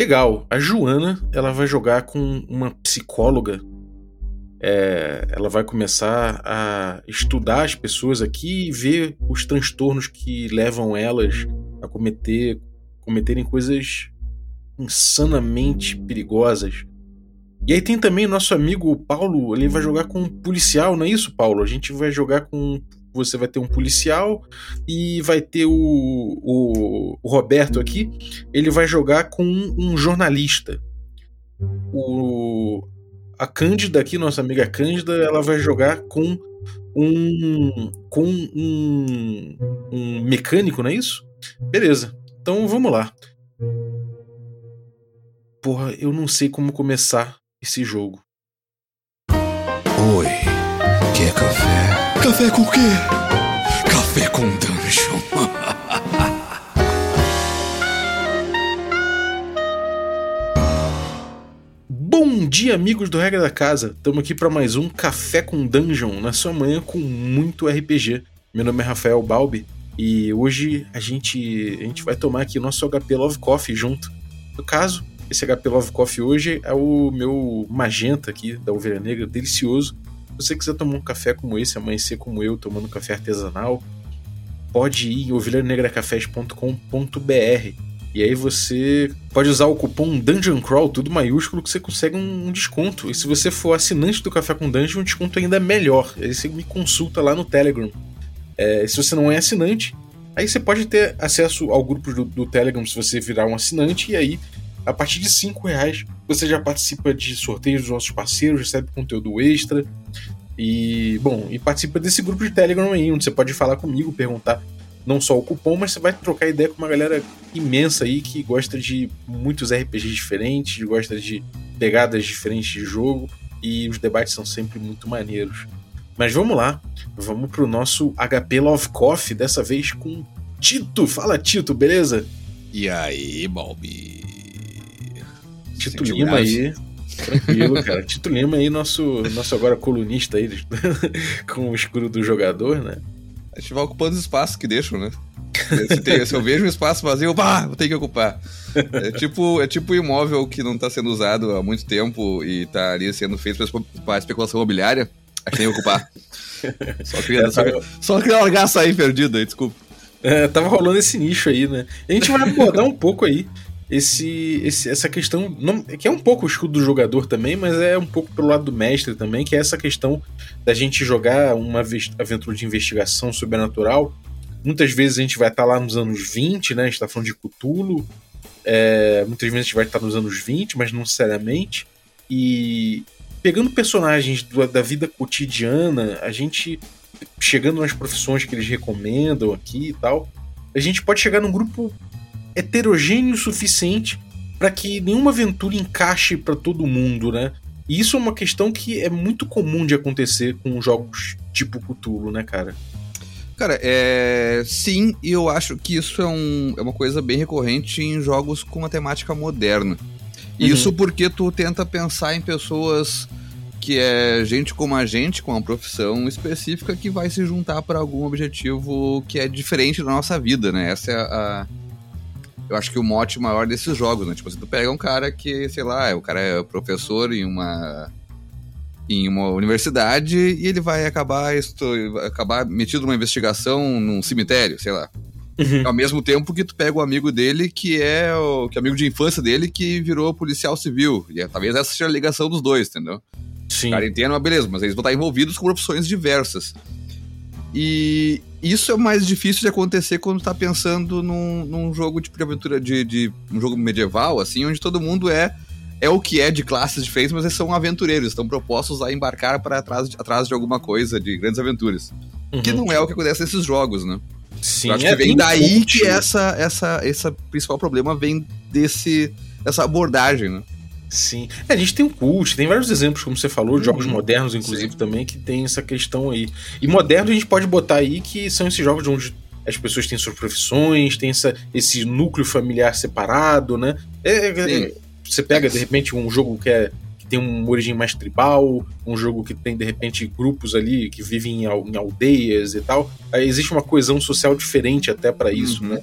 Legal. A Joana, ela vai jogar com uma psicóloga. É, ela vai começar a estudar as pessoas aqui e ver os transtornos que levam elas a cometer cometerem coisas insanamente perigosas. E aí tem também nosso amigo Paulo, ele vai jogar com um policial, não é isso, Paulo? A gente vai jogar com. Você vai ter um policial e vai ter o, o, o Roberto aqui. Ele vai jogar com um jornalista. O, a Cândida aqui, nossa amiga Cândida, ela vai jogar com um com um, um mecânico, não é isso? Beleza. Então vamos lá. Porra, eu não sei como começar esse jogo. Oi, quer café? Café com o quê? Café com dungeon. Bom dia, amigos do Regra da Casa. Estamos aqui para mais um Café com Dungeon na sua manhã com muito RPG. Meu nome é Rafael Balbi e hoje a gente a gente vai tomar aqui nosso HP Love Coffee junto. No caso, esse HP Love Coffee hoje é o meu magenta aqui da Ovelha Negra, delicioso. Se você quiser tomar um café como esse, amanhecer como eu, tomando café artesanal, pode ir em ovelhanegracafés.com.br e aí você pode usar o cupom Dungeon Crawl, tudo maiúsculo, que você consegue um desconto. E se você for assinante do Café com Dungeon, um desconto ainda é melhor. Aí você me consulta lá no Telegram. É, se você não é assinante, aí você pode ter acesso ao grupo do, do Telegram se você virar um assinante, e aí a partir de 5 reais você já participa de sorteios dos nossos parceiros, recebe conteúdo extra. E, bom, e participa desse grupo de Telegram aí, onde você pode falar comigo, perguntar não só o cupom, mas você vai trocar ideia com uma galera imensa aí que gosta de muitos RPGs diferentes, gosta de pegadas diferentes de jogo, e os debates são sempre muito maneiros. Mas vamos lá, vamos pro nosso HP Love Coffee, dessa vez com Tito. Fala, Tito, beleza? E aí, Balbi? Tito Lima aí. Tranquilo, cara. Tito Lima aí, nosso, nosso agora colunista aí, com o escuro do jogador, né? A gente vai ocupando os espaços que deixam, né? Se, tem, se eu vejo um espaço vazio, pá, vou ter que ocupar. É tipo, é tipo imóvel que não está sendo usado há muito tempo e está ali sendo feito para especulação imobiliária. A gente tem que ocupar. Só queria, é, só, só queria largar sair perdido aí, desculpa. É, tava rolando esse nicho aí, né? A gente vai abordar um pouco aí esse, esse, essa questão, não, que é um pouco o escudo do jogador também, mas é um pouco pelo lado do mestre também, que é essa questão da gente jogar uma aventura de investigação sobrenatural. Muitas vezes a gente vai estar tá lá nos anos 20, né? A gente está falando de Cthulhu. É, muitas vezes a gente vai estar tá nos anos 20, mas não necessariamente. E pegando personagens do, da vida cotidiana, a gente chegando nas profissões que eles recomendam aqui e tal, a gente pode chegar num grupo heterogêneo o suficiente para que nenhuma aventura encaixe para todo mundo, né? E isso é uma questão que é muito comum de acontecer com jogos tipo Cthulhu, né, cara? Cara, é. Sim, e eu acho que isso é, um, é uma coisa bem recorrente em jogos com uma temática moderna. Uhum. Isso porque tu tenta pensar em pessoas que é gente como a gente, com uma profissão específica, que vai se juntar para algum objetivo que é diferente da nossa vida, né? Essa é a, eu acho que o mote maior desses jogos, né? Tipo, você tu pega um cara que, sei lá, o cara é professor em uma em uma universidade e ele vai acabar acabar metido numa investigação num cemitério, sei lá. Uhum. Ao mesmo tempo que tu pega o amigo dele que é o que é amigo de infância dele que virou policial civil. E é, talvez essa seja a ligação dos dois, entendeu? Sim. Entende, mas beleza, mas eles vão estar envolvidos com profissões diversas. E isso é mais difícil de acontecer quando tá pensando num, num jogo tipo de aventura de, de, um jogo medieval, assim, onde todo mundo é é o que é de classes diferentes, mas eles são aventureiros, estão propostos a embarcar para atrás, atrás de alguma coisa, de grandes aventuras. Uhum. Que não é o que acontece nesses jogos, né? Sim, Eu acho é que vem daí que essa, essa, esse principal problema vem desse, dessa abordagem, né? Sim. É, a gente tem o Cult, tem vários exemplos, como você falou, de jogos uhum. modernos, inclusive, Sim. também, que tem essa questão aí. E moderno a gente pode botar aí que são esses jogos onde as pessoas têm suas profissões, tem essa, esse núcleo familiar separado, né? É, é, é você pega, de repente, um jogo que, é, que tem uma origem mais tribal, um jogo que tem, de repente, grupos ali que vivem em, em aldeias e tal. Aí existe uma coesão social diferente até para isso, uhum. né?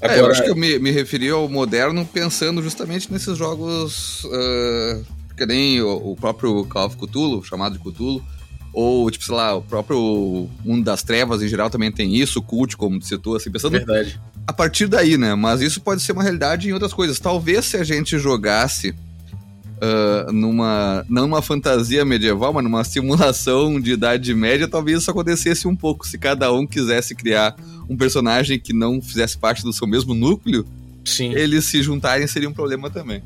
Agora... É, eu acho que eu me, me referi ao moderno pensando justamente nesses jogos uh, que nem o, o, próprio Call of Cthulhu, chamado de Cthulhu, ou, tipo, sei lá, o próprio Mundo das Trevas em geral também tem isso, o Cult, como citou, assim, pensando... Verdade. A partir daí, né? Mas isso pode ser uma realidade em outras coisas. Talvez se a gente jogasse uh, numa não numa fantasia medieval, mas numa simulação de Idade Média, talvez isso acontecesse um pouco. Se cada um quisesse criar um personagem que não fizesse parte do seu mesmo núcleo, Sim. eles se juntarem seria um problema também.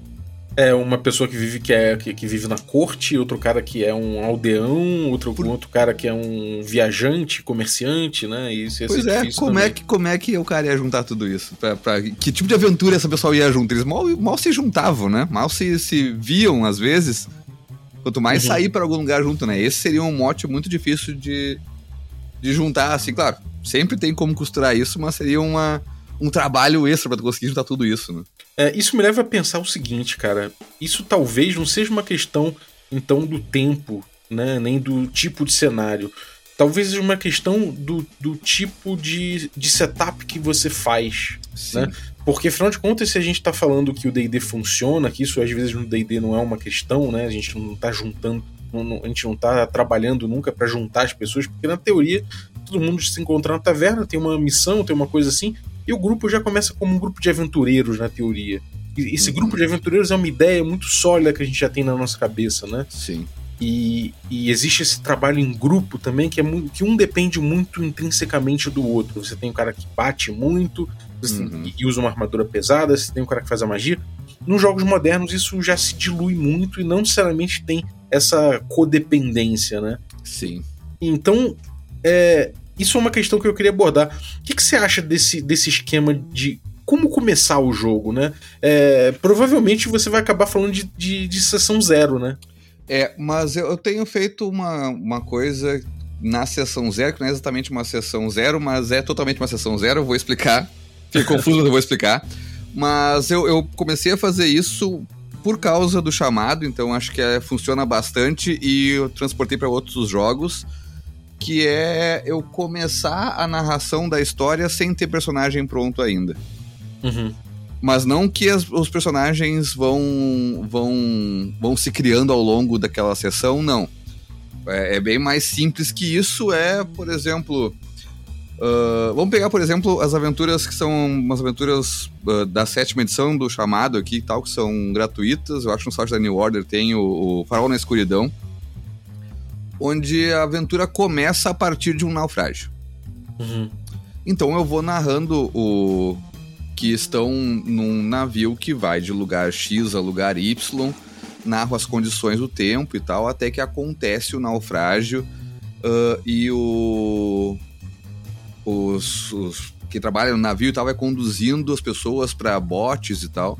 É uma pessoa que vive que, é, que, que, vive na corte, outro cara que é um aldeão, outro, Por... outro cara que é um viajante, comerciante, né? E isso pois é, como é, que, como é que o cara ia juntar tudo isso? Pra, pra, que tipo de aventura essa pessoa ia junto? Eles mal, mal se juntavam, né? Mal se, se viam às vezes. Quanto mais uhum. sair para algum lugar junto, né? Esse seria um mote muito difícil de, de juntar, assim, claro. Sempre tem como costurar isso, mas seria uma, um trabalho extra para conseguir juntar tudo isso, né? É, isso me leva a pensar o seguinte, cara. Isso talvez não seja uma questão, então, do tempo, né? Nem do tipo de cenário. Talvez seja uma questão do, do tipo de, de setup que você faz. Sim. Né? Porque, afinal de contas, se a gente está falando que o DD funciona, que isso às vezes no DD não é uma questão, né? A gente não está juntando, não, a gente não está trabalhando nunca para juntar as pessoas, porque na teoria todo mundo se encontrar na taverna, tem uma missão, tem uma coisa assim, e o grupo já começa como um grupo de aventureiros, na teoria. E esse uhum. grupo de aventureiros é uma ideia muito sólida que a gente já tem na nossa cabeça, né? Sim. E, e, existe esse trabalho em grupo também, que é muito, que um depende muito intrinsecamente do outro. Você tem um cara que bate muito uhum. tem, e usa uma armadura pesada, você tem um cara que faz a magia. Nos jogos modernos isso já se dilui muito e não necessariamente tem essa codependência, né? Sim. Então, é, isso é uma questão que eu queria abordar. O que, que você acha desse, desse esquema de como começar o jogo, né? É, provavelmente você vai acabar falando de, de, de, sessão zero, né? É, mas eu tenho feito uma, uma coisa na sessão zero, que não é exatamente uma sessão zero, mas é totalmente uma sessão zero, eu vou explicar. Fiquei confuso, mas eu vou explicar. Mas eu, eu comecei a fazer isso por causa do chamado, então acho que é, funciona bastante e eu transportei para outros jogos que é eu começar a narração da história sem ter personagem pronto ainda. Uhum. Mas não que as, os personagens vão, vão, vão se criando ao longo daquela sessão, não. É, é bem mais simples que isso. É, por exemplo. Uh, vamos pegar, por exemplo, as aventuras que são umas aventuras uh, da sétima edição do chamado aqui e tal, que são gratuitas. Eu acho que no site da New Order tem o, o Farol na Escuridão onde a aventura começa a partir de um naufrágio. Uhum. Então eu vou narrando o que estão num navio que vai de lugar X a lugar Y, narro as condições do tempo e tal, até que acontece o naufrágio uh, e o os, os que trabalham no navio e tal vai conduzindo as pessoas para botes e tal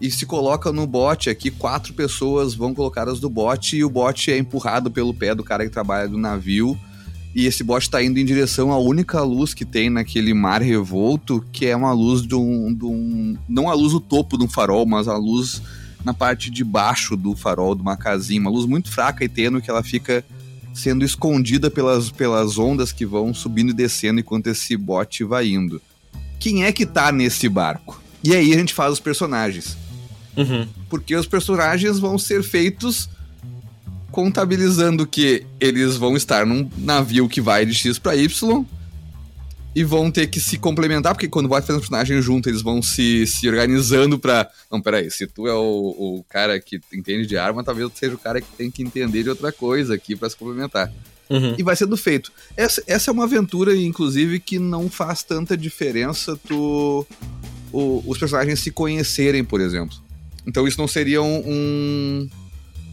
e se coloca no bote aqui, quatro pessoas vão colocadas do bote e o bote é empurrado pelo pé do cara que trabalha do navio. E esse bote está indo em direção à única luz que tem naquele mar revolto, que é uma luz de um, de um. Não a luz do topo de um farol, mas a luz na parte de baixo do farol de uma casinha. Uma luz muito fraca e tênue que ela fica sendo escondida pelas, pelas ondas que vão subindo e descendo enquanto esse bote vai indo. Quem é que tá nesse barco? E aí a gente faz os personagens. Uhum. Porque os personagens vão ser feitos contabilizando que eles vão estar num navio que vai de X para Y e vão ter que se complementar, porque quando vai fazer um personagem junto, eles vão se, se organizando pra. Não, peraí, se tu é o, o cara que entende de arma, talvez tu seja o cara que tem que entender de outra coisa aqui para se complementar. Uhum. E vai sendo feito. Essa, essa é uma aventura, inclusive, que não faz tanta diferença tu, o, os personagens se conhecerem, por exemplo. Então isso não seria um. um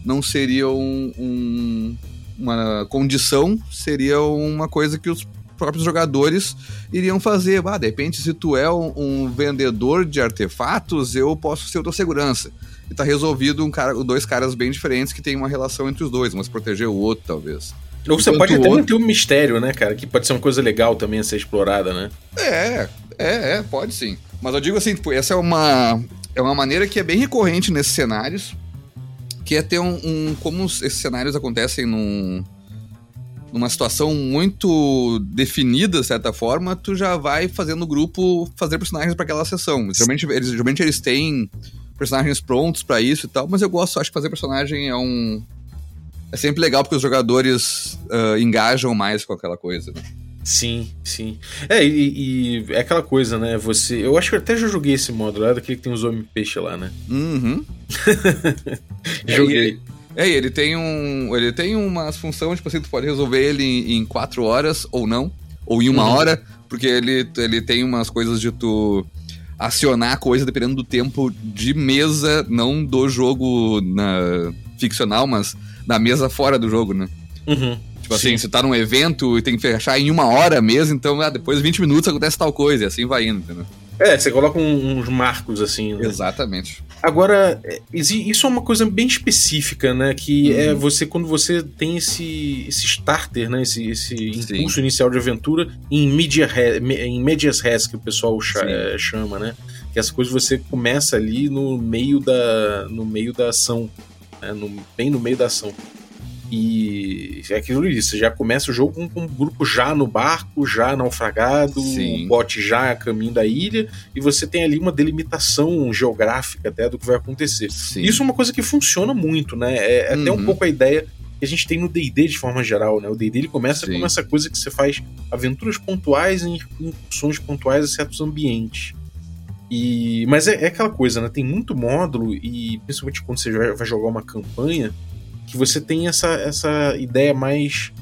não seria um, um, uma condição, seria uma coisa que os próprios jogadores iriam fazer. Ah, de repente, se tu é um, um vendedor de artefatos, eu posso ser o tua segurança. E tá resolvido um cara, dois caras bem diferentes que tem uma relação entre os dois, mas proteger o outro, talvez. Ou você pode até outro... manter um mistério, né, cara? Que pode ser uma coisa legal também a ser explorada, né? É, é, é, pode sim. Mas eu digo assim, tipo, essa é uma, é uma maneira que é bem recorrente nesses cenários, que é ter um, um como esses cenários acontecem num, numa situação muito definida, de certa forma, tu já vai fazendo o grupo fazer personagens para aquela sessão. Geralmente eles, geralmente eles têm personagens prontos para isso e tal, mas eu gosto, acho que fazer personagem é um. É sempre legal porque os jogadores uh, engajam mais com aquela coisa, né? Sim, sim. É, e, e, é aquela coisa, né? Você. Eu acho que eu até já joguei esse modo lá, daquele que tem os homem-peixe lá, né? Uhum. joguei. É, ele tem um. Ele tem uma função, tipo assim, tu pode resolver ele em, em quatro horas ou não. Ou em uma uhum. hora, porque ele, ele tem umas coisas de tu acionar a coisa dependendo do tempo de mesa, não do jogo na, ficcional, mas da mesa fora do jogo, né? Uhum. Tipo assim, Sim. assim, você tá num evento e tem que fechar em uma hora mesmo, então ah, depois de 20 minutos acontece tal coisa, e assim vai indo, entendeu? É, você coloca uns marcos assim. Né? Exatamente. Agora, é, isso é uma coisa bem específica, né? Que é uhum. é você, quando você tem esse, esse starter, né? Esse, esse impulso inicial de aventura em, media em medias res, que o pessoal é, chama, né? Que essa coisa você começa ali no meio da, no meio da ação. Né? No, bem no meio da ação. E é aquilo você já começa o jogo com, com um grupo já no barco, já naufragado, Sim. o bote já a caminho da ilha, e você tem ali uma delimitação geográfica até do que vai acontecer. Sim. Isso é uma coisa que funciona muito, né? É, é uhum. até um uhum. pouco a ideia que a gente tem no D&D de forma geral, né? O D&D ele começa Sim. com essa coisa que você faz aventuras pontuais em incursões pontuais a certos ambientes. E, mas é, é, aquela coisa, né? Tem muito módulo e principalmente quando você vai jogar uma campanha, que você tem essa, essa ideia mais,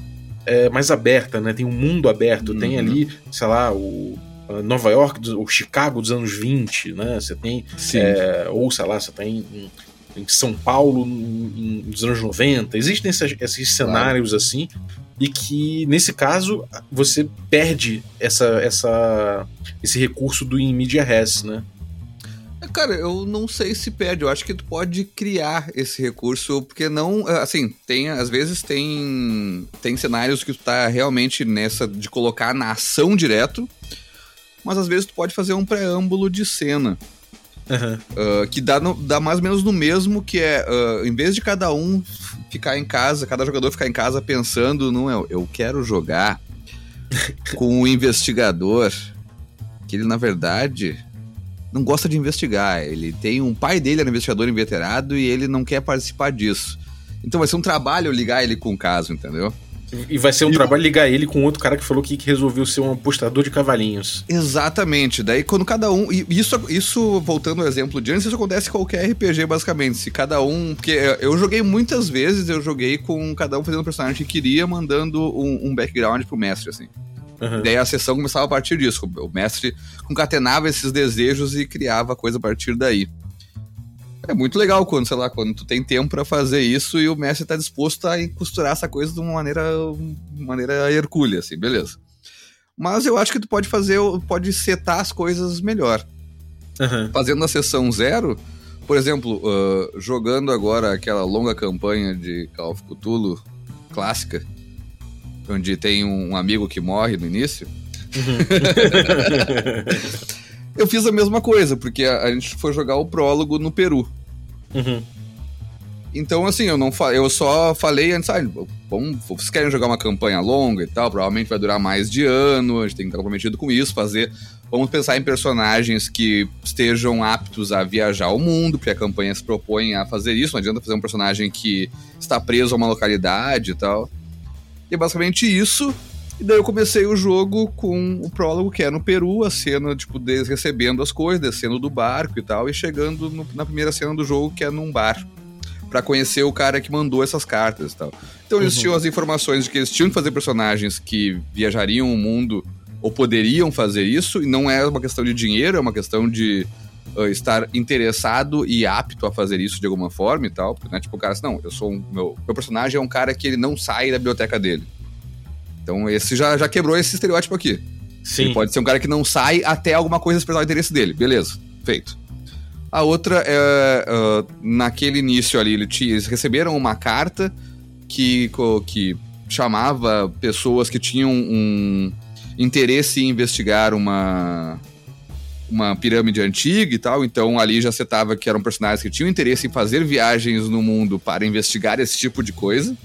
é, mais aberta, né? Tem um mundo aberto, uhum. tem ali, sei lá, o Nova York, o Chicago dos anos 20, né? Você tem, é, ou sei lá, você tem em, em São Paulo em, nos anos 90. Existem esses, esses cenários claro. assim, e que nesse caso você perde essa, essa, esse recurso do in media res, né? Cara, eu não sei se perde. Eu acho que tu pode criar esse recurso, porque não. Assim, tem. Às vezes tem. Tem cenários que tu tá realmente nessa de colocar na ação direto. Mas às vezes tu pode fazer um preâmbulo de cena. Uhum. Uh, que dá, no, dá mais ou menos no mesmo, que é, uh, em vez de cada um ficar em casa, cada jogador ficar em casa pensando, não é, eu quero jogar com o investigador, que ele na verdade não gosta de investigar. Ele tem um pai dele era investigador inveterado e ele não quer participar disso. Então vai ser um trabalho ligar ele com o caso, entendeu? E vai ser um e trabalho ligar ele com outro cara que falou que resolveu ser um apostador de cavalinhos. Exatamente. Daí quando cada um. E isso, isso voltando ao exemplo de antes, isso acontece em qualquer RPG, basicamente. Se cada um. Porque eu joguei muitas vezes, eu joguei com cada um fazendo o personagem que queria, mandando um, um background pro mestre, assim. Uhum. Daí a sessão começava a partir disso. O mestre concatenava esses desejos e criava a coisa a partir daí. É muito legal quando, sei lá, quando tu tem tempo para fazer isso e o mestre tá disposto a costurar essa coisa de uma maneira, maneira hercúlea, assim, beleza. Mas eu acho que tu pode fazer, pode setar as coisas melhor. Uhum. Fazendo a sessão zero, por exemplo, uh, jogando agora aquela longa campanha de Call of Cthulhu clássica, onde tem um amigo que morre no início. Uhum. eu fiz a mesma coisa, porque a, a, gente foi jogar o prólogo no Peru. Uhum. Então, assim, eu não eu só falei antes, ah, bom, vocês querem jogar uma campanha longa e tal, provavelmente vai durar mais de ano, a gente tem que estar comprometido com isso, fazer. Vamos pensar em personagens que estejam aptos a viajar ao mundo, porque a campanha se propõe a fazer isso. Não adianta fazer um personagem que está preso a uma localidade e tal. E é basicamente isso. E daí eu comecei o jogo com o prólogo, que é no Peru, a cena, tipo, deles recebendo as coisas, descendo do barco e tal, e chegando no, na primeira cena do jogo, que é num bar. para conhecer o cara que mandou essas cartas e tal. Então eles uhum. tinham as informações de que eles tinham que fazer personagens que viajariam o mundo ou poderiam fazer isso, e não é uma questão de dinheiro, é uma questão de uh, estar interessado e apto a fazer isso de alguma forma e tal. Porque, né, tipo, o cara assim, não, eu sou um, meu, meu personagem é um cara que ele não sai da biblioteca dele. Então esse já, já quebrou esse estereótipo aqui. Sim. Ele pode ser um cara que não sai até alguma coisa expressar o interesse dele. Beleza, feito. A outra é uh, naquele início ali, eles receberam uma carta que, que chamava pessoas que tinham um interesse em investigar uma, uma pirâmide antiga e tal, então ali já setava que eram personagens que tinham interesse em fazer viagens no mundo para investigar esse tipo de coisa.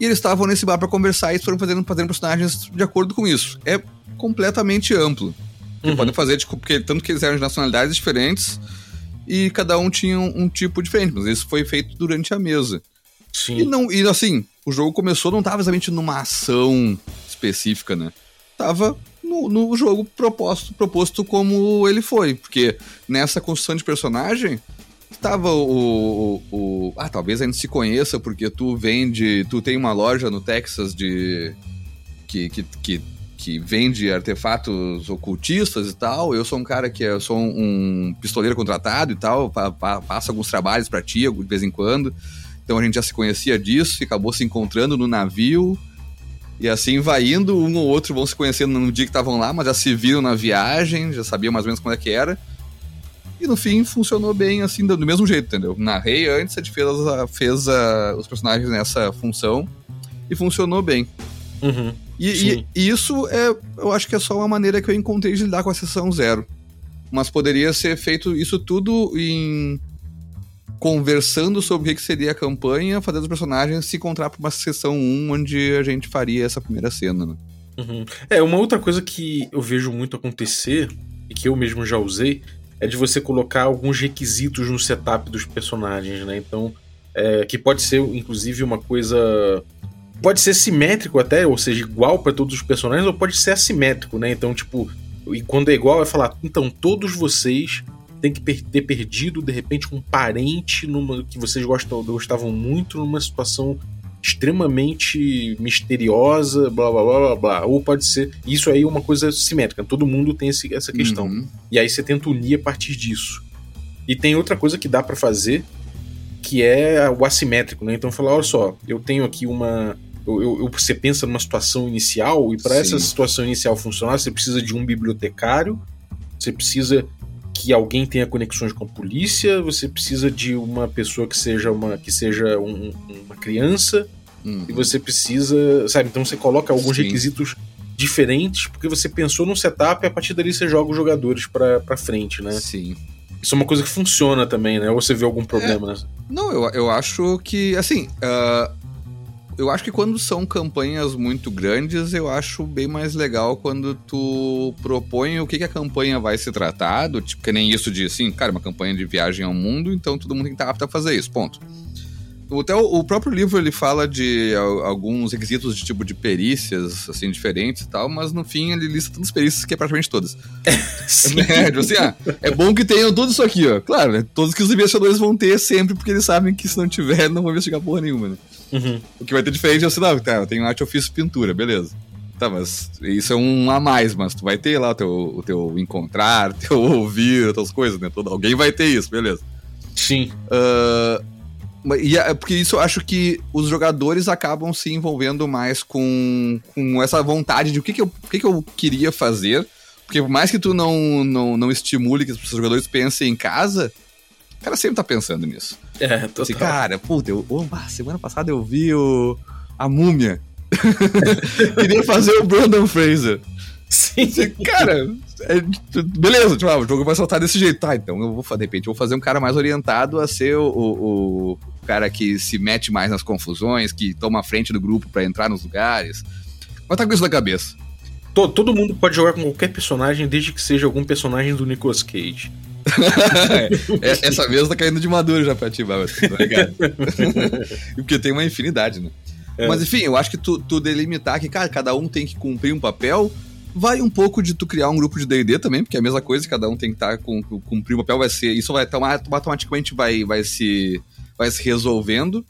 E eles estavam nesse bar para conversar e foram fazendo, fazendo personagens de acordo com isso. É completamente amplo. Uhum. Podem fazer, tipo, porque tanto que eles eram de nacionalidades diferentes e cada um tinha um, um, tipo diferente, mas isso foi feito durante a mesa. Sim. E, não, e assim, o jogo começou, não estava exatamente numa ação específica, né? Tava no, no jogo proposto, proposto como ele foi. Porque nessa construção de personagem, estava o, o, o, Ah, talvez a gente se conheça porque tu vende. Tu tem uma loja no Texas de. que, que, que, que vende artefatos ocultistas e tal. Eu sou um cara que eu sou um pistoleiro contratado e tal. Pa, pa, passo alguns trabalhos para ti de vez em quando. Então a gente já se conhecia disso e acabou se encontrando no navio. E assim vai indo, um ou outro vão se conhecendo no dia que estavam lá, mas já se viram na viagem, já sabiam mais ou menos como é que era. E no fim funcionou bem, assim, do, do mesmo jeito, entendeu? Narrei antes, a gente fez, a, fez a, os personagens nessa função e funcionou bem. Uhum, e, e, e, isso é, eu acho que é só uma maneira que eu encontrei de lidar com a sessão zero. Mas poderia ser feito isso tudo em conversando sobre o que seria a campanha, fazendo os personagens se encontrar para uma sessão 1 onde a gente faria essa primeira cena. Né? Uhum. É, uma outra coisa que eu vejo muito acontecer, e que eu mesmo já usei, é de você colocar alguns requisitos no setup dos personagens, né? Então, é, que pode ser, inclusive, uma coisa. Pode ser simétrico até, ou seja, igual para todos os personagens, ou pode ser assimétrico, né? Então, tipo, e quando é igual, é falar, então, todos vocês tem que ter perdido de repente um parente numa que vocês gostam, gostavam muito numa situação extremamente misteriosa, blá blá blá blá blá. Ou pode ser. Isso aí é uma coisa simétrica, todo mundo tem esse, essa questão. Uhum. E aí você tenta unir a partir disso. E tem outra coisa que dá para fazer, que é o assimétrico, né? Então falar, olha só, eu tenho aqui uma. Eu, eu, você pensa numa situação inicial, e para essa situação inicial funcionar, você precisa de um bibliotecário, você precisa que alguém tenha conexões com a polícia, você precisa de uma pessoa que seja uma que seja um, uma criança uhum. e você precisa, sabe? Então você coloca alguns Sim. requisitos diferentes porque você pensou no setup e a partir dali você joga os jogadores para frente, né? Sim. Isso é uma coisa que funciona também, né? Ou você vê algum problema, é, né? Não, eu, eu acho que, assim, uh, eu acho que quando são campanhas muito grandes, eu acho bem mais legal quando tu propõe o que, que a campanha vai se tratar, do, tipo, que nem isso de assim, cara, uma campanha de viagem ao mundo, então todo mundo tem que estar apto a fazer isso, ponto. Até o, próprio livro ele fala de alguns requisitos de tipo de perícias, assim, diferentes e tal, mas no fim ele lista todas as perícias, que é praticamente todas. Sim. É, tipo assim, ah, é bom que tenham tudo isso aqui, ó. Claro, né? Todos que os investigadores vão ter sempre, porque eles sabem que se não tiver, não vão investigar porra nenhuma, né? Uhum. O que vai ter diferente é assim, não, tá, eu tenho arte ofício pintura, beleza. Tá, mas isso é um a mais, mas tu vai ter lá o teu, o teu encontrar, teu ouvir, outras coisas, né? Todo, alguém vai ter isso, beleza. Sim. Uh, e é, porque isso eu acho que os jogadores acabam se envolvendo mais com, com essa vontade de o que, que, eu, o que, que eu queria fazer. Porque por mais que tu não, não, não estimule que os jogadores pensem em casa, o cara sempre tá pensando nisso. É, total. Assim, cara, puta, eu, oh, semana passada eu vi o, a múmia. Queria fazer o Brandon Fraser. Sim. Assim, cara, é, beleza, tipo, ah, o jogo vai soltar desse jeito. Tá, então eu vou, de repente, eu vou fazer um cara mais orientado a ser o, o, o cara que se mete mais nas confusões, que toma a frente do grupo para entrar nos lugares. Mas tá com isso na cabeça. Todo, todo mundo pode jogar com qualquer personagem, desde que seja algum personagem do Nicolas Cage. É, essa mesa tá caindo de maduro já pra ti, tá ligado? Porque tem uma infinidade, né? É. Mas enfim, eu acho que tu, tu delimitar que, cara, cada um tem que cumprir um papel, vai um pouco de tu criar um grupo de D&D também, porque é a mesma coisa, cada um tem que estar tá com, cumprir um papel, vai ser, isso vai automaticamente vai, vai se vai se resolvendo.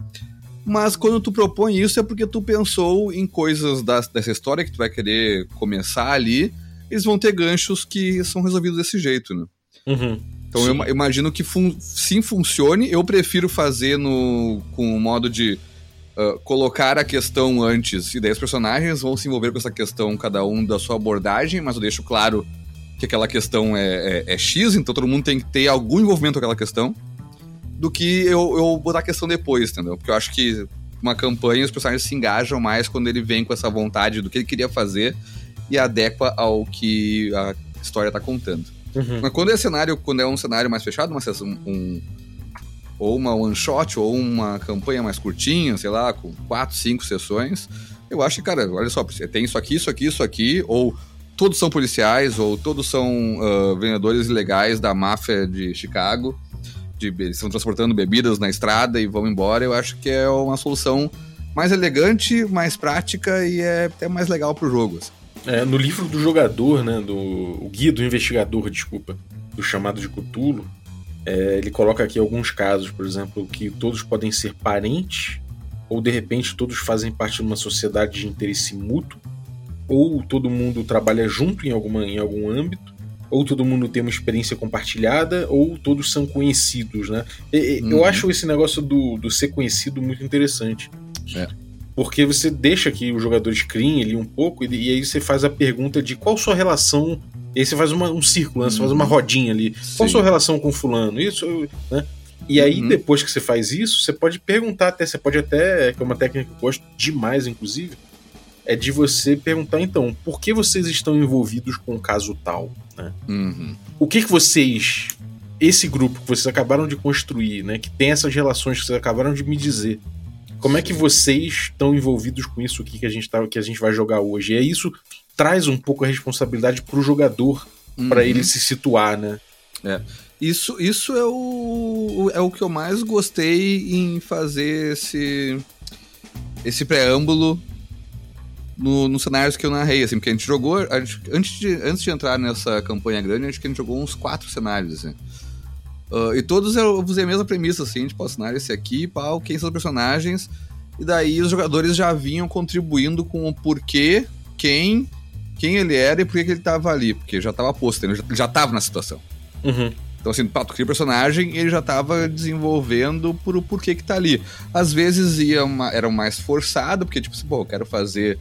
Mas quando tu propõe isso é porque tu pensou em coisas da, dessa história que tu vai querer começar ali, eles vão ter ganchos que são resolvidos desse jeito, né? Uhum. Então sim. eu imagino que fun sim funcione. Eu prefiro fazer no com o modo de uh, colocar a questão antes e daí os personagens vão se envolver com essa questão, cada um da sua abordagem, mas eu deixo claro que aquela questão é, é, é X, então todo mundo tem que ter algum envolvimento com aquela questão, do que eu, eu botar a questão depois, entendeu? Porque eu acho que uma campanha os personagens se engajam mais quando ele vem com essa vontade do que ele queria fazer e adequa ao que a história está contando. Uhum. Mas quando é cenário, quando é um cenário mais fechado, uma sessão, um, ou uma one shot, ou uma campanha mais curtinha, sei lá, com quatro, cinco sessões, eu acho que, cara, olha só, tem isso aqui, isso aqui, isso aqui, ou todos são policiais, ou todos são uh, vendedores ilegais da máfia de Chicago, de, eles estão transportando bebidas na estrada e vão embora, eu acho que é uma solução mais elegante, mais prática e é até mais legal pro jogo. Assim. É, no livro do jogador, né, do o guia do investigador, desculpa, do chamado de Cthulhu, é, ele coloca aqui alguns casos, por exemplo, que todos podem ser parentes, ou de repente todos fazem parte de uma sociedade de interesse mútuo, ou todo mundo trabalha junto em, alguma, em algum âmbito, ou todo mundo tem uma experiência compartilhada, ou todos são conhecidos, né? E, uhum. Eu acho esse negócio do, do ser conhecido muito interessante. É. Porque você deixa que os jogadores criem ali um pouco, e, e aí você faz a pergunta de qual sua relação e aí você faz uma, um círculo, né? você faz uma uhum. rodinha ali. Sim. Qual sua relação com fulano? Isso, né? E aí, uhum. depois que você faz isso, você pode perguntar até, você pode até, que é uma técnica que eu gosto demais, inclusive, é de você perguntar, então, por que vocês estão envolvidos com o caso tal? Né? Uhum. O que que vocês, esse grupo que vocês acabaram de construir, né, que tem essas relações que vocês acabaram de me dizer, como é que vocês estão envolvidos com isso aqui que a gente, tá, que a gente vai jogar hoje? E é isso traz um pouco a responsabilidade pro jogador uhum. para ele se situar, né? É. Isso, isso é, o, é o que eu mais gostei em fazer esse, esse preâmbulo no, nos cenários que eu narrei, assim, porque a gente jogou, a gente, antes, de, antes de entrar nessa campanha grande, acho que a gente jogou uns quatro cenários, assim. Uh, e todos eu usei a mesma premissa, assim, tipo, o cenário esse aqui, pau, quem são os personagens, e daí os jogadores já vinham contribuindo com o porquê, quem quem ele era e por que ele estava ali, porque já estava posto, ele já estava na situação. Uhum. Então, assim, tu cria o personagem ele já estava desenvolvendo por o porquê que tá ali. Às vezes ia uma, era mais forçado, porque, tipo assim, pô, eu quero fazer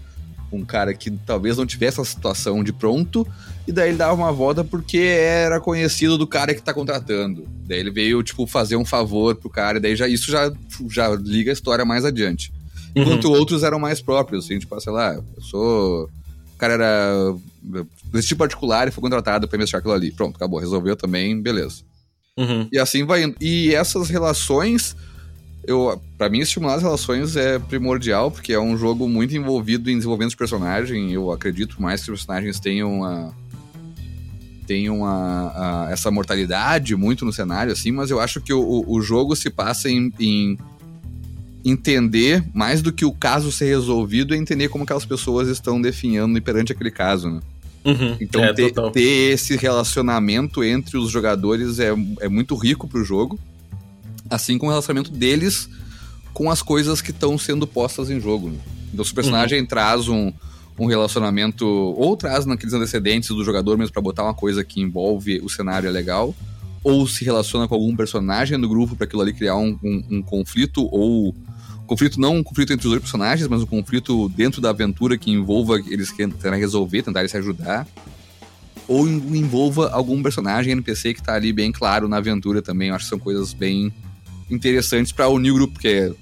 um cara que talvez não tivesse essa situação de pronto, e daí ele dava uma volta porque era conhecido do cara que tá contratando. Daí ele veio, tipo, fazer um favor pro cara, e daí já, isso já, já liga a história mais adiante. Uhum. Enquanto outros eram mais próprios, assim, tipo, sei lá, eu sou o cara era desse tipo particular e foi contratado para investigar aquilo ali. Pronto, acabou, resolveu também, beleza. Uhum. E assim vai indo. E essas relações, eu, para mim, estimular as relações é primordial, porque é um jogo muito envolvido em desenvolvimento de personagem. Eu acredito mais que os personagens tenham tenham a, a, essa mortalidade muito no cenário, assim, mas eu acho que o, o jogo se passa em, em entender, mais do que o caso ser resolvido, é entender como aquelas pessoas estão definhando perante aquele caso, né? Uhum, então é, ter, ter, esse relacionamento entre os jogadores é, é muito rico pro jogo, assim como o relacionamento deles com as coisas que estão sendo postas em jogo. Né? Então se o personagem uhum. traz um, um relacionamento, ou traz naqueles antecedentes do jogador mesmo para botar uma coisa que envolve o cenário é legal, ou se relaciona com algum personagem do grupo para aquilo ali criar um, um, um conflito ou conflito não um conflito entre os dois personagens, mas um conflito dentro da aventura que envolva eles tentarem resolver, tentarem se ajudar. Ou envolva algum personagem NPC que tá ali bem claro na aventura também. Eu acho que são coisas bem interessantes para unir o grupo, porque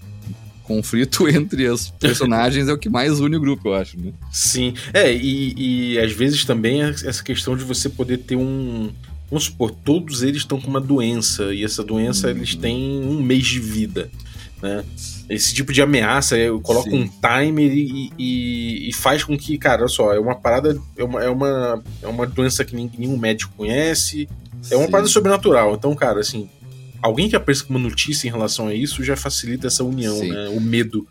conflito entre os personagens é o que mais une o grupo, eu acho, né? Sim. É, e, e às vezes também essa questão de você poder ter um. Vamos supor, todos eles estão com uma doença, e essa doença uhum. eles têm um mês de vida. Né? Esse tipo de ameaça, coloca Sim. um timer e, e, e, faz com que, cara, olha só, é uma parada, é uma, é uma, é uma doença que nenhum médico conhece, é uma Sim. parada sobrenatural. Então, cara, assim, alguém que apareça com uma notícia em relação a isso já facilita essa união, Sim. né? O medo.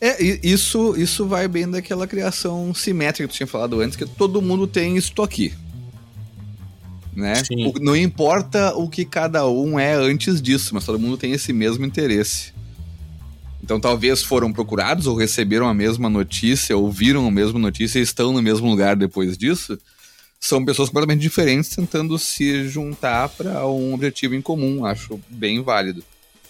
É. é, isso, isso vai bem daquela criação simétrica que tu tinha falado antes, que todo mundo tem isso aqui né? O, não importa o que cada um é antes disso, mas todo mundo tem esse mesmo interesse. Então talvez foram procurados ou receberam a mesma notícia, ouviram a mesma notícia e estão no mesmo lugar depois disso. São pessoas completamente diferentes tentando se juntar para um objetivo em comum. Acho bem válido.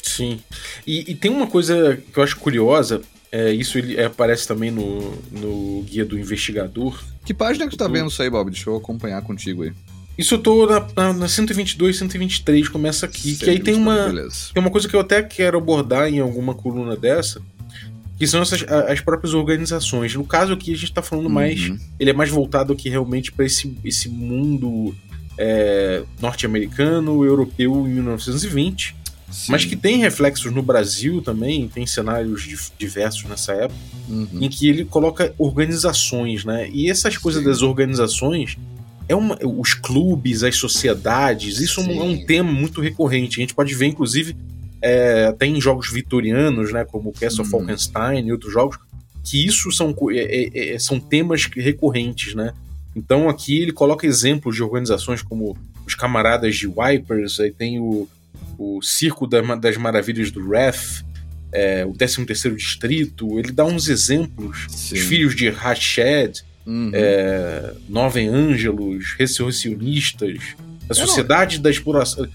Sim. E, e tem uma coisa que eu acho curiosa. É, isso ele aparece também no, no guia do investigador. Que página que tu tá vendo isso aí, Bob? Deixa eu acompanhar contigo aí. Isso eu tô na, na, na 122, 123, começa aqui. que aí tem uma, tem uma coisa que eu até quero abordar em alguma coluna dessa, que são essas, as próprias organizações. No caso aqui, a gente tá falando uhum. mais. Ele é mais voltado aqui realmente para esse, esse mundo é, norte-americano, europeu em 1920. Sim. mas que tem reflexos no Brasil também, tem cenários diversos nessa época, uhum. em que ele coloca organizações, né? E essas coisas Sim. das organizações é uma, os clubes, as sociedades, isso Sim. é um tema muito recorrente. A gente pode ver, inclusive, é, até em jogos vitorianos, né, como Castle of uhum. Falkenstein e outros jogos, que isso são, é, é, é, são temas recorrentes, né? Então aqui ele coloca exemplos de organizações como os camaradas de Wipers, aí tem o, o Circo das Maravilhas do Wrath, é, o 13 terceiro Distrito, ele dá uns exemplos, Sim. os Filhos de Hatched, uhum. é, Nove Ângelos, Ressurrecionistas, a Sociedade da exploração,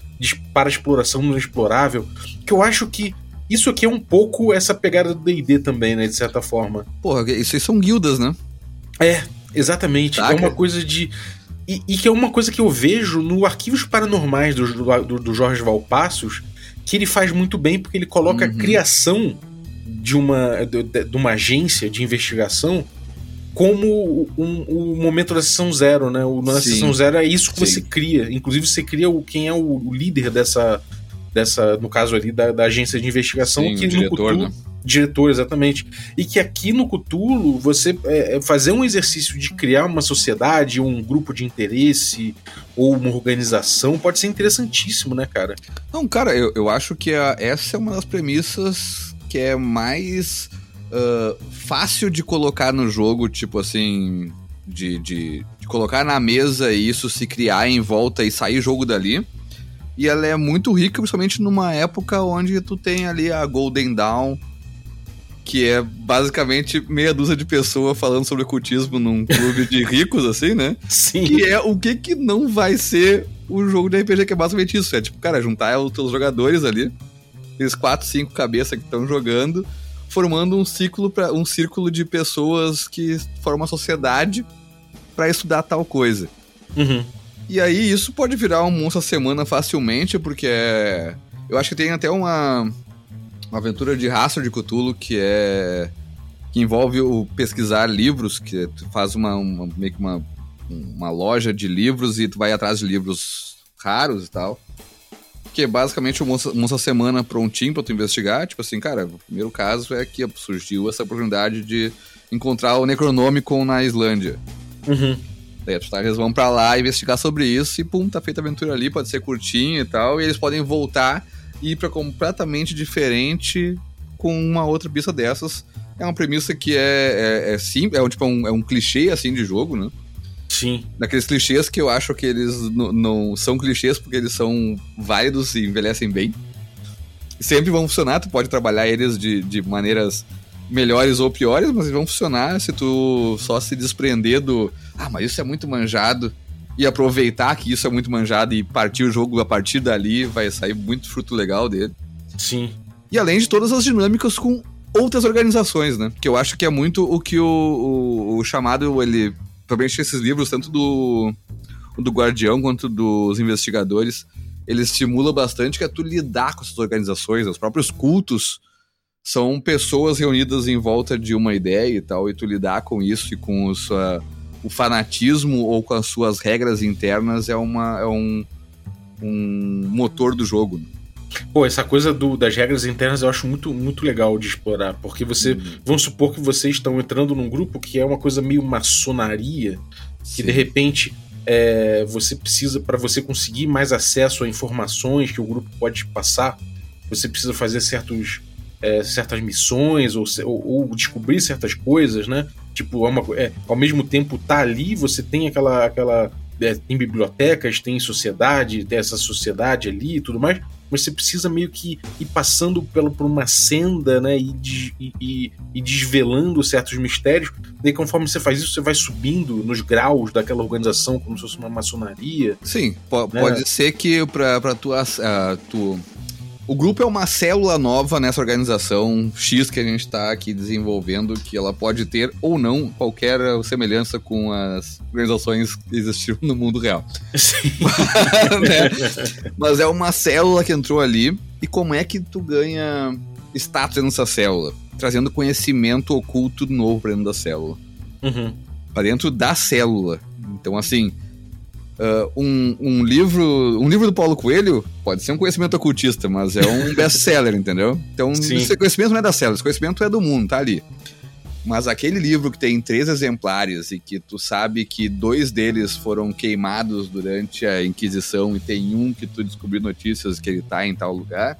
para Exploração Não Explorável, que eu acho que isso aqui é um pouco essa pegada do D&D também, né, de certa forma. Porra, isso aí são guildas, né? É, exatamente. É uma coisa de... E, e, que é uma coisa que eu vejo no Arquivos Paranormais do, do, do Jorge Valpassos, que ele faz muito bem, porque ele coloca uhum. a criação de uma, de, de uma agência de investigação como o um, momento da sessão zero, né? O, na Sim. sessão zero é isso que Sim. você cria. Inclusive, você cria o, quem é o, o líder dessa, dessa, no caso ali, da, da agência de investigação. Sim, que o diretor, Cthulhu, né? Diretor, exatamente. E que aqui no Cthulhu, você é, é, fazer um exercício de criar uma sociedade, um grupo de interesse ou uma organização pode ser interessantíssimo, né, cara? Não, cara, eu, eu acho que a, essa é uma das premissas que é mais uh, fácil de colocar no jogo, tipo assim, de, de, de, colocar na mesa e isso se criar em volta e sair jogo dali. E ela é muito rica, principalmente numa época onde tu tem ali a Golden Dawn, que é basicamente meia dúzia de pessoas falando sobre ocultismo num clube de ricos, assim, né? Sim. Que é o que que não vai ser o jogo de RPG, que é basicamente isso. É tipo, cara, juntar os teus jogadores ali, aqueles quatro, cinco cabeças que estão jogando, formando um ciclo para um círculo de pessoas que formam uma sociedade para estudar tal coisa. Uhum. E aí isso pode virar um monstro a semana facilmente, porque é... eu acho que tem até uma, uma aventura de rastro de Cthulhu que é que envolve o pesquisar livros, que tu faz uma, uma meio que uma, uma loja de livros e tu vai atrás de livros raros e tal que é basicamente o Moça, Moça Semana prontinho pra tu investigar. Tipo assim, cara, o primeiro caso é que surgiu essa oportunidade de encontrar o Necronomicon na Islândia. Uhum. Daí eles vão pra lá investigar sobre isso e pum, tá feita a aventura ali, pode ser curtinho e tal, e eles podem voltar e ir pra completamente diferente com uma outra pista dessas. É uma premissa que é, é, é simples, é um, tipo, um, é um clichê assim de jogo, né? Sim. Daqueles clichês que eu acho que eles não são clichês porque eles são válidos e envelhecem bem. Sempre vão funcionar, tu pode trabalhar eles de, de maneiras melhores ou piores, mas eles vão funcionar se tu só se desprender do. Ah, mas isso é muito manjado. E aproveitar que isso é muito manjado e partir o jogo a partir dali, vai sair muito fruto legal dele. Sim. E além de todas as dinâmicas com outras organizações, né? Que eu acho que é muito o que o, o, o chamado ele provavelmente esses livros, tanto do, do Guardião quanto dos investigadores, eles estimulam bastante que é tu lidar com essas organizações, os próprios cultos são pessoas reunidas em volta de uma ideia e tal, e tu lidar com isso e com o, sua, o fanatismo ou com as suas regras internas é, uma, é um, um motor do jogo. Né? Pô, essa coisa do, das regras internas eu acho muito, muito legal de explorar, porque você. Uhum. Vamos supor que vocês estão entrando num grupo que é uma coisa meio maçonaria, que Sim. de repente é, você precisa, para você conseguir mais acesso a informações que o grupo pode passar, você precisa fazer certos, é, certas missões ou, ou, ou, descobrir certas coisas, né? Tipo, é uma, é, ao mesmo tempo tá ali, você tem aquela. aquela é, tem bibliotecas, tem sociedade, tem essa sociedade ali e tudo mais, mas você precisa meio que ir passando pelo, por uma senda, né? E, e, e, desvelando certos mistérios. Daí, conforme você faz isso, você vai subindo nos graus daquela organização, como se fosse uma maçonaria. Sim, né? pode ser que para tu, uh, tu o grupo é uma célula nova nessa organização X que a gente está aqui desenvolvendo, que ela pode ter ou não qualquer semelhança com as organizações que existiram no mundo real. Sim. né? Mas é uma célula que entrou ali. E como é que tu ganha status nessa célula? Trazendo conhecimento oculto novo para dentro da célula. Uhum. Para dentro da célula. Então, assim, Uh, um, um, livro um livro do Paulo Coelho pode ser um conhecimento ocultista, mas é um best-seller, entendeu? Então, esse conhecimento não é da célula, esse conhecimento é do mundo, tá ali. Mas aquele livro que tem três exemplares e que tu sabe que dois deles foram queimados durante a Inquisição e tem um que tu descobriu notícias que ele tá em tal lugar,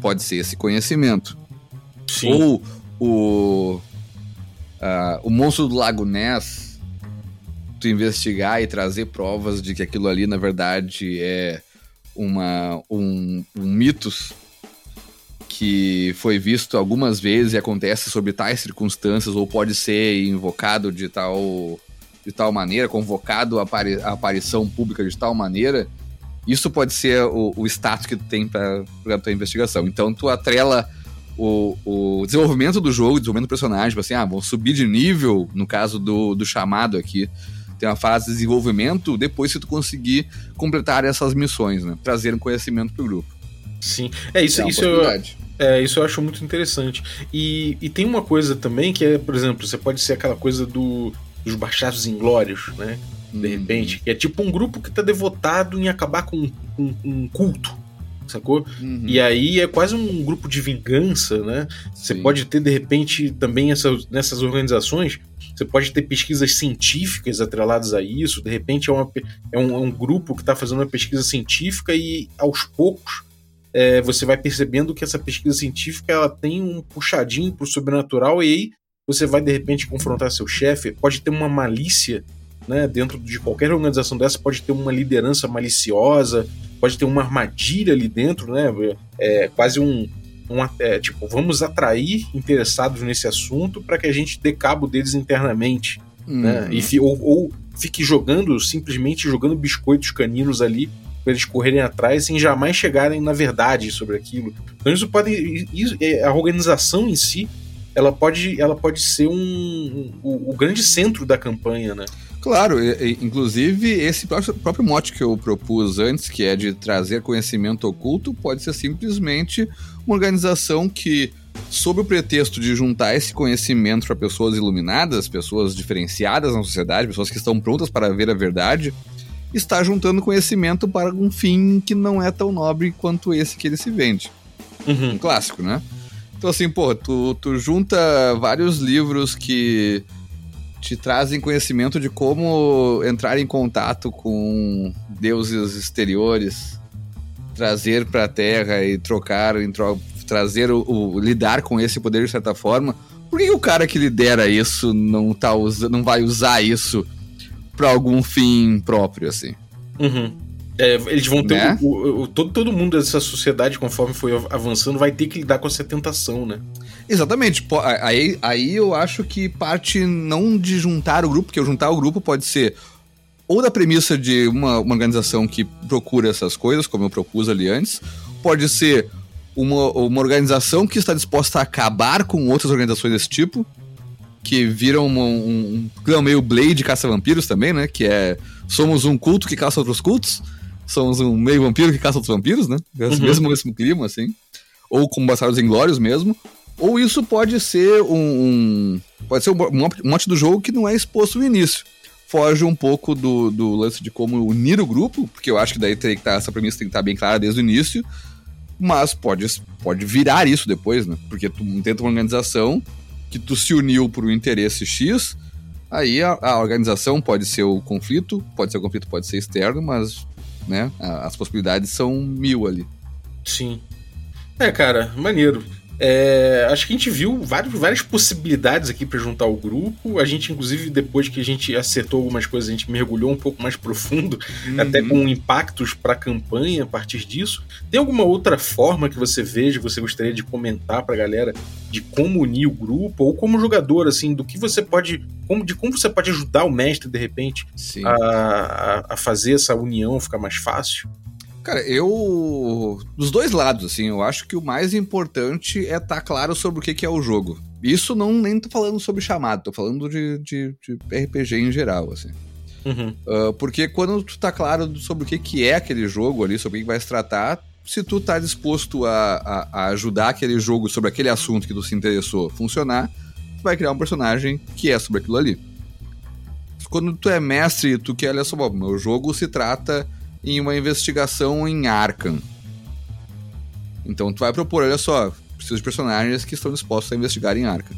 pode ser esse conhecimento. Sim. Ou o, uh, o Monstro do Lago Ness, tu investigar e trazer provas de que aquilo ali, na verdade, é uma, um, um mitos que foi visto algumas vezes e acontece sob tais circunstâncias, ou pode ser invocado de tal, de tal maneira, convocado a, apari a aparição pública de tal maneira, isso pode ser o, o status que tu tem para a tua investigação. Então tu atrela o, o desenvolvimento do jogo, desenvolvimento do personagem, tipo assim, ah, vão subir de nível, no caso do, do chamado aqui. Tem uma fase de desenvolvimento depois se tu conseguir completar essas missões, né? Trazer um conhecimento pro grupo. Sim. É isso, é isso eu, é, isso eu acho muito interessante. E, e tem uma coisa também que é, por exemplo, você pode ser aquela coisa do, dos baixados inglórios, né? De uhum. repente, que é tipo um grupo que tá devotado em acabar com um, um culto, sacou? Uhum. E aí é quase um grupo de vingança, né? Você pode ter, de repente, também essas, nessas organizações, você pode ter pesquisas científicas atreladas a isso, de repente é, uma, é, um, é um grupo que está fazendo uma pesquisa científica e aos poucos é, você vai percebendo que essa pesquisa científica ela tem um puxadinho pro sobrenatural e aí você vai de repente confrontar seu chefe, pode ter uma malícia, né, dentro de qualquer organização dessa, pode ter uma liderança maliciosa, pode ter uma armadilha ali dentro, né, é quase um, um é, tipo, vamos atrair interessados nesse assunto para que a gente dê cabo deles internamente, né, uhum. né, e, ou, ou fique jogando, simplesmente jogando biscoitos caninos ali para eles correrem atrás sem jamais chegarem na verdade sobre aquilo. Então isso pode, isso, é, a organização em si, ela pode, ela pode ser um, um o, o, grande centro da campanha, né? Claro, inclusive esse próprio mote que eu propus antes, que é de trazer conhecimento oculto, pode ser simplesmente uma organização que, sob o pretexto de juntar esse conhecimento para pessoas iluminadas, pessoas diferenciadas na sociedade, pessoas que estão prontas para ver a verdade, está juntando conhecimento para um fim que não é tão nobre quanto esse que ele se vende. Uhum. Um clássico, né? Então, assim, pô, tu, tu junta vários livros que te trazem conhecimento de como entrar em contato com deuses exteriores, trazer para a Terra e trocar, tro trazer o, o, lidar com esse poder de certa forma. Por que o cara que lidera isso não tá não vai usar isso para algum fim próprio, assim. Uhum. É, eles vão ter. Né? O, o, todo, todo mundo dessa sociedade, conforme foi avançando, vai ter que lidar com essa tentação, né? Exatamente. Aí, aí eu acho que parte não de juntar o grupo, porque juntar o grupo pode ser ou da premissa de uma, uma organização que procura essas coisas, como eu propus ali antes, pode ser uma, uma organização que está disposta a acabar com outras organizações desse tipo, que viram um, um, um meio Blade caça-vampiros também, né? Que é. Somos um culto que caça outros cultos. Somos um meio vampiro que caça outros vampiros, né? Uhum. Mesmo mesmo clima, assim. Ou com Bastardos Inglórios mesmo. Ou isso pode ser um. um pode ser um, monte do jogo que não é exposto no início. Foge um pouco do, do lance de como unir o grupo, porque eu acho que daí teria que estar, essa premissa tem que estar bem clara desde o início. Mas pode, pode virar isso depois, né? Porque tu tenta uma organização que tu se uniu por um interesse X, aí a, a, organização pode ser o conflito, pode ser o conflito, pode ser externo, mas né, as possibilidades são mil ali. Sim. É, cara, maneiro. É, acho que a gente viu várias, várias possibilidades aqui para juntar o grupo. A gente, inclusive, depois que a gente acertou algumas coisas, a gente mergulhou um pouco mais profundo, uhum. até com impactos para a campanha a partir disso. Tem alguma outra forma que você veja, que você gostaria de comentar para a galera de como unir o grupo, ou como jogador, assim, do que você pode. Como, de como você pode ajudar o mestre, de repente, a, a, a fazer essa união ficar mais fácil? Cara, eu. Dos dois lados, assim, eu acho que o mais importante é estar tá claro sobre o que, que é o jogo. Isso não nem tô falando sobre chamado, tô falando de, de, de RPG em geral, assim. Uhum. Uh, porque quando tu tá claro sobre o que, que é aquele jogo ali, sobre o que vai se tratar, se tu tá disposto a, a, a, ajudar aquele jogo sobre aquele assunto que tu se interessou funcionar, tu vai criar um personagem que é sobre aquilo ali. quando tu é mestre, tu quer, olha só, bom, meu jogo se trata em uma investigação em Arkham. Então tu vai propor, olha só, preciso de personagens que estão dispostos a investigar em Arkham.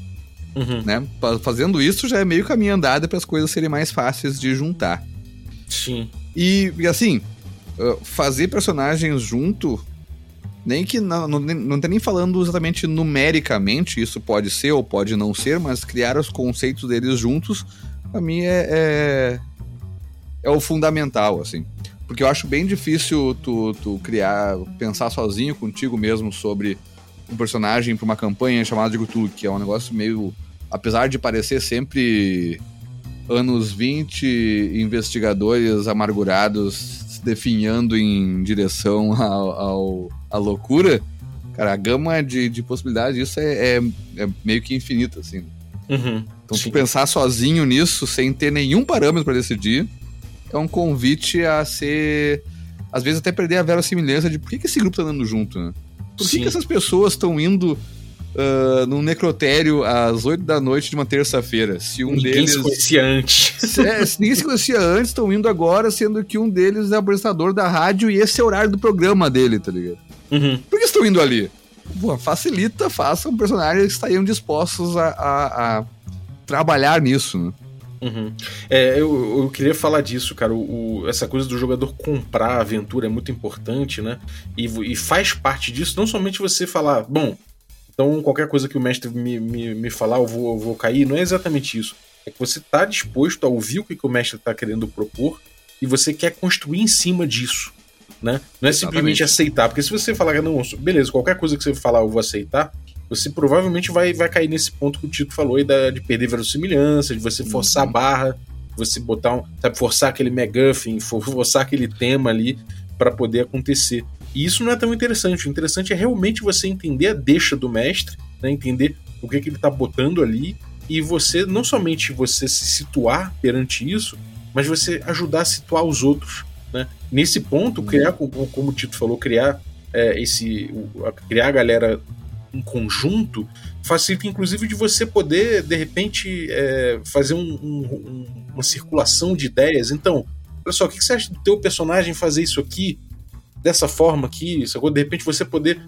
Uhum. Né? Fazendo isso já é meio caminho andado para as coisas serem mais fáceis de juntar. Sim. E, assim, fazer personagens junto, nem que não, não, não tem nem falando exatamente numericamente, isso pode ser ou pode não ser, mas criar os conceitos deles juntos, pra mim é, é, é o fundamental, assim. Porque eu acho bem difícil tu, tu criar, pensar sozinho contigo mesmo sobre um personagem para uma campanha chamada de Cthulhu, que é um negócio meio. Apesar de parecer sempre anos 20, investigadores amargurados se definhando em direção ao, ao, à loucura, cara, a gama de, de possibilidades disso é, é, é meio que infinita, assim. Uhum. Então, Sim. tu pensar sozinho nisso, sem ter nenhum parâmetro para decidir, é um convite a ser. Às vezes até perder a verossimilhança de por que, que esse grupo tá andando junto, né? Por que, que essas pessoas estão indo uh, num necrotério às 8 da noite de uma terça-feira? Se um ninguém deles. se conhecia antes. É, se ninguém se conhecia antes, estão indo agora, sendo que um deles é o apresentador da rádio e esse é o horário do programa dele, tá ligado? Uhum. Por que estão indo ali? Pô, facilita, façam personagens que estariam dispostos a, a, a trabalhar nisso, né? Uhum. É, eu, eu, queria falar disso, cara. O, o, essa coisa do jogador comprar a aventura é muito importante, né? E, e, faz parte disso, não somente você falar, bom, então qualquer coisa que o mestre me, me, me falar, eu vou, eu vou cair. Não é exatamente isso. É que você está disposto a ouvir o que, que o mestre está querendo propor e você quer construir em cima disso. Né? Não é simplesmente aceitar, porque se você falar, não, beleza, qualquer coisa que você falar eu vou aceitar, você provavelmente vai, vai cair nesse ponto que o Tito falou aí da, de perder verossimilhança, de você forçar uhum. a barra, você botar um, sabe, forçar aquele McGuffin, forçar aquele tema ali para poder acontecer. E isso não é tão interessante. O interessante é realmente você entender a deixa do mestre, né, entender o que, que ele está botando ali e você não somente você se situar perante isso, mas você ajudar a situar os outros. Né? Nesse ponto, uhum. criar, como o Tito falou, criar é, esse, criar a galera em conjunto facilita inclusive de você poder de repente é, fazer um, um, uma circulação de ideias. Então, olha só, o que você acha do teu personagem fazer isso aqui dessa forma aqui? Sacou? De repente você poder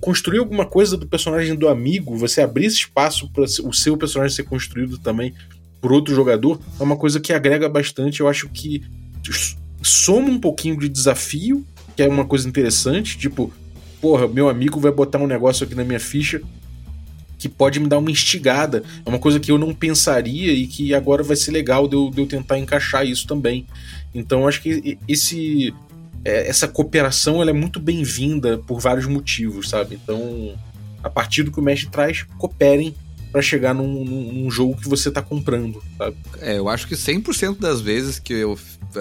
construir alguma coisa do personagem do amigo, você abrir espaço para o seu personagem ser construído também por outro jogador, é uma coisa que agrega bastante. Eu acho que soma um pouquinho de desafio, que é uma coisa interessante, tipo, porra, meu amigo vai botar um negócio aqui na minha ficha que pode me dar uma instigada. É uma coisa que eu não pensaria e que agora vai ser legal de eu, de eu tentar encaixar isso também. Então acho que esse é, essa cooperação ela é muito bem-vinda por vários motivos, sabe? Então, a partir do que o mestre traz, cooperem para chegar num, num, jogo que você tá comprando, sabe? É, eu acho que 100% das vezes que eu,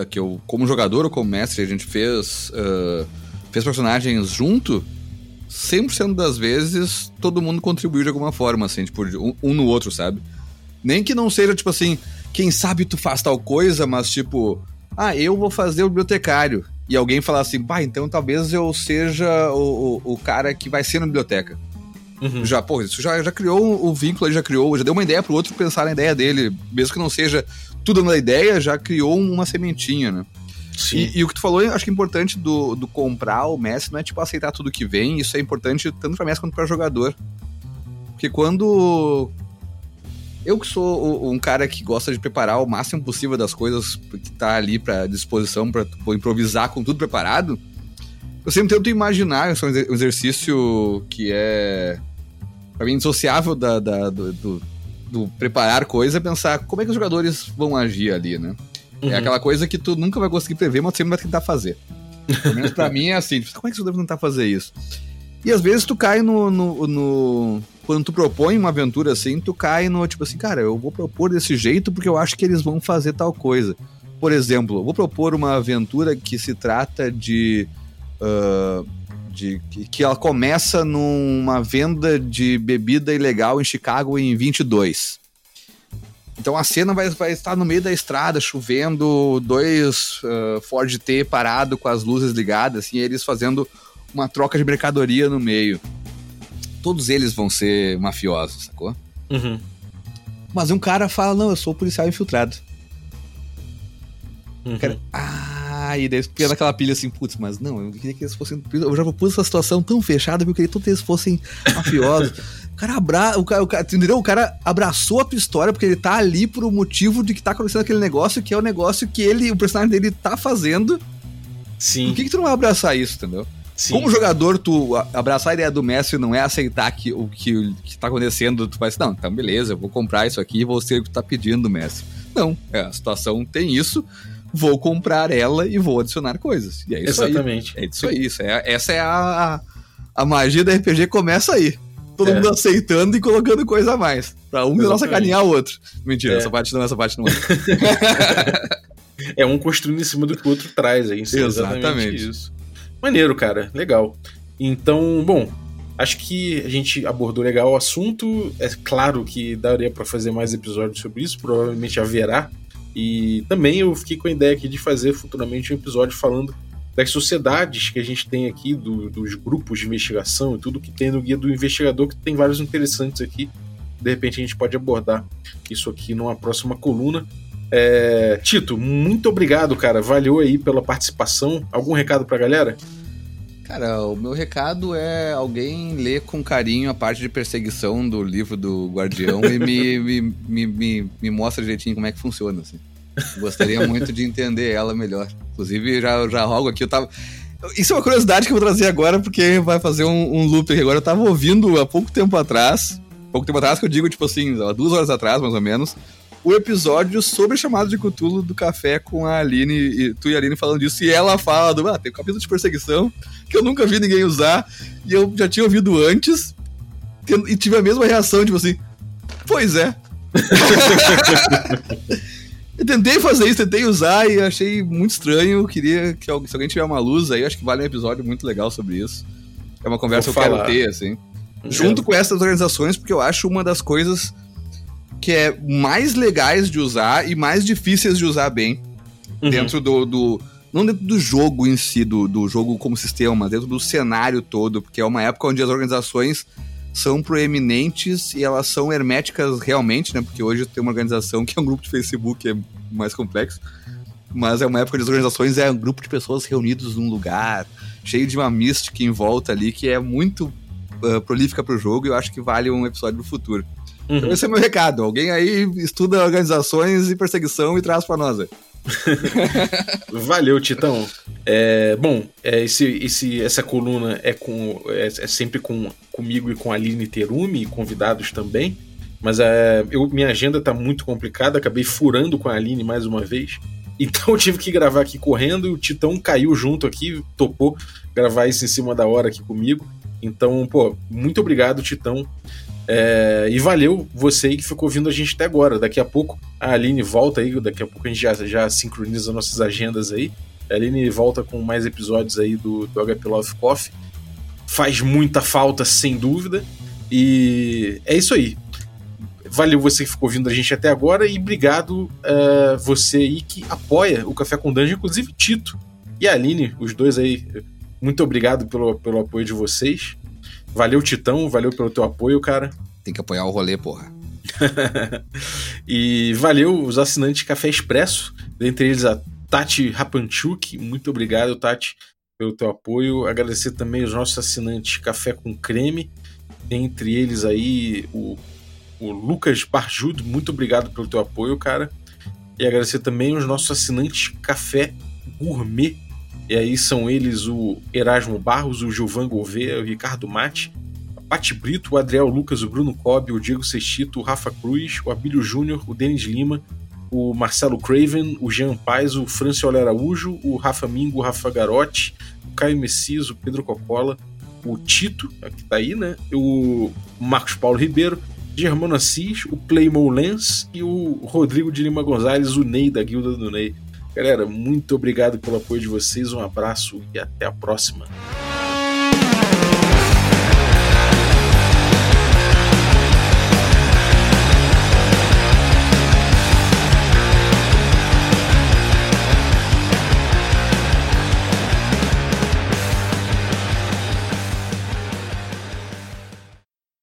que eu, como jogador ou como mestre, a gente fez. Uh fez personagens junto, 100% das vezes todo mundo contribuiu de alguma forma, assim, tipo, um, um, no outro, sabe? Nem que não seja, tipo assim, quem sabe tu faz tal coisa, mas tipo, ah, eu vou fazer o bibliotecário. E alguém falar assim, pá, então talvez eu seja o, o, o cara que vai ser na biblioteca. Uhum. Já, pô, isso já, já criou o vínculo, já criou, já deu uma ideia pro outro pensar na ideia dele. Mesmo que não seja tudo na ideia, já criou uma sementinha, né? E, e, o que tu falou, eu acho que é importante do, do comprar o Messi não é tipo aceitar tudo que vem, isso é importante tanto pra Messi quanto pra jogador. Porque quando. Eu que sou um cara que gosta de preparar o máximo possível das coisas que tá ali pra disposição, pra improvisar com tudo preparado, eu sempre tento imaginar, isso é um exercício que é, pra mim, indissociável da, da do, do, do preparar coisa, pensar como é que os jogadores vão agir ali, né? É uhum. É aquela coisa que tu nunca vai conseguir prever, mas tu sempre vai tentar fazer. Pelo menos pra mim é assim, como é que você deve tentar fazer isso? E às vezes tu cai no, no, no, Quando tu propõe uma aventura assim, tu cai no tipo assim, cara, eu vou propor desse jeito porque eu acho que eles vão fazer tal coisa. Por exemplo, eu vou propor uma aventura que se trata de. Uh, de que ela começa numa venda de bebida ilegal em Chicago em 22. Então a cena vai, vai estar no meio da estrada, chovendo, dois uh, Ford T parado com as luzes ligadas, assim, eles fazendo uma troca de mercadoria no meio. Todos eles vão ser mafiosos, sacou? Uhum. Mas um cara fala: Não, eu sou policial infiltrado. Uhum. Cara, ah, e daí fica naquela pilha assim, putz, mas não, eu queria que eles fossem. Eu já propus essa situação tão fechada que eu queria que todos eles fossem mafiosos. o cara abra... o cara, o cara, entendeu? O cara abraçou a tua história porque ele tá ali por o motivo de que tá acontecendo aquele negócio, que é o negócio que ele, o personagem dele tá fazendo. Sim. Por que, que tu não vai abraçar isso, entendeu? Sim. Como jogador, tu abraçar a ideia do Messi não é aceitar que o que, que tá acontecendo, tu vai assim, não, então beleza, eu vou comprar isso aqui e vou ser o que tu tá pedindo do Messi. Não, é, a situação tem isso, vou comprar ela e vou adicionar coisas. E é isso Exatamente. aí. É isso aí. Isso é, essa é a, a magia da RPG começa aí. Todo é. mundo aceitando e colocando coisa a mais. Pra um não sacanear o outro. Mentira, é. essa parte não, essa parte não. é um construindo em cima do que o outro traz. É isso, exatamente. exatamente isso. Maneiro, cara. Legal. Então, bom, acho que a gente abordou legal o assunto. É claro que daria para fazer mais episódios sobre isso, provavelmente haverá. E também eu fiquei com a ideia aqui de fazer futuramente um episódio falando das sociedades que a gente tem aqui, do, dos grupos de investigação e tudo que tem no Guia do Investigador, que tem vários interessantes aqui. De repente a gente pode abordar isso aqui numa próxima coluna. É... Tito, muito obrigado, cara. Valeu aí pela participação. Algum recado pra galera? Cara, o meu recado é alguém ler com carinho a parte de perseguição do livro do Guardião e me, me, me, me, me mostra direitinho como é que funciona, assim. Gostaria muito de entender ela melhor. Inclusive, já, já rogo aqui, eu tava. Isso é uma curiosidade que eu vou trazer agora, porque vai fazer um, um loop aqui agora. Eu tava ouvindo há pouco tempo atrás, pouco tempo atrás que eu digo, tipo assim, duas horas atrás, mais ou menos, o episódio sobre chamado de Cutulo do café com a Aline, e tu e a Aline falando disso, e ela fala do, ah, tem um capítulo de perseguição que eu nunca vi ninguém usar, e eu já tinha ouvido antes, e tive a mesma reação, tipo assim, pois é. eu tentei fazer isso, tentei usar e achei muito estranho, queria que se alguém tiver uma luz aí, acho que vale um episódio muito legal sobre isso. É uma conversa que eu quero ter, assim. Junto com essas organizações, porque eu acho uma das coisas que é mais legais de usar e mais difíceis de usar bem uhum. dentro do, do, Não dentro do jogo em si, do, do jogo como sistema, mas dentro do cenário todo, porque é uma época onde as organizações são proeminentes e elas são herméticas realmente, né? Porque hoje tem uma organização que é um grupo de Facebook, é mais complexo. Mas é uma época onde as organizações é um grupo de pessoas reunidos num lugar, cheio de uma mística em volta ali, que é muito uh, prolífica pro jogo e eu acho que vale um episódio no futuro. Uhum. Então esse é meu recado. Alguém aí estuda organizações e perseguição e traz para nós. Valeu, Titão. É, bom, é, esse, esse, essa coluna é, com, é, é, sempre com, comigo e com a Aline Terumi, convidados também. Mas é, eu, minha agenda tá muito complicada, acabei furando com a Aline mais uma vez. Então eu tive que gravar aqui correndo e o Titão caiu junto aqui, topou gravar isso em cima da hora aqui comigo. Então, pô, muito obrigado, Titão. É, e valeu você aí que ficou ouvindo a gente até agora. Daqui a pouco a Aline volta aí, daqui a pouco a gente já, já sincroniza nossas agendas aí. A Aline volta com mais episódios aí do, do HP Love Coffee. Faz muita falta, sem dúvida. E é isso aí. Valeu você que ficou ouvindo a gente até agora e obrigado uh, você aí que apoia o Café com Dungeon, inclusive Tito e a Aline, os dois aí. Muito obrigado pelo, pelo apoio de vocês. Valeu, Titão, valeu pelo teu apoio, cara. Tem que apoiar o rolê, porra. e valeu os assinantes Café Expresso, dentre eles a Tati Rapanchuk. Muito obrigado, Tati, pelo teu apoio. Agradecer também os nossos assinantes Café com Creme, dentre eles aí o, o Lucas Barjudo. Muito obrigado pelo teu apoio, cara. E agradecer também os nossos assinantes Café Gourmet e aí são eles o Erasmo Barros, o Gilvan Gouveia, o Ricardo Mate, a Pati Brito, o Adriel Lucas, o Bruno Cobb, o Diego Sextito, o Rafa Cruz, o Abílio Júnior, o Denis Lima, o Marcelo Craven, o Jean Paz, o Franciola Araújo, o Rafa Mingo, o Rafa Garotti, o Caio Messias, o Pedro Cocola, o Tito, que tá aí, né? O Marcos Paulo Ribeiro, Germano Assis, o Playmo Lens e o Rodrigo de Lima Gonzalez, o Ney da Guilda do Ney. Galera, muito obrigado pelo apoio de vocês, um abraço e até a próxima.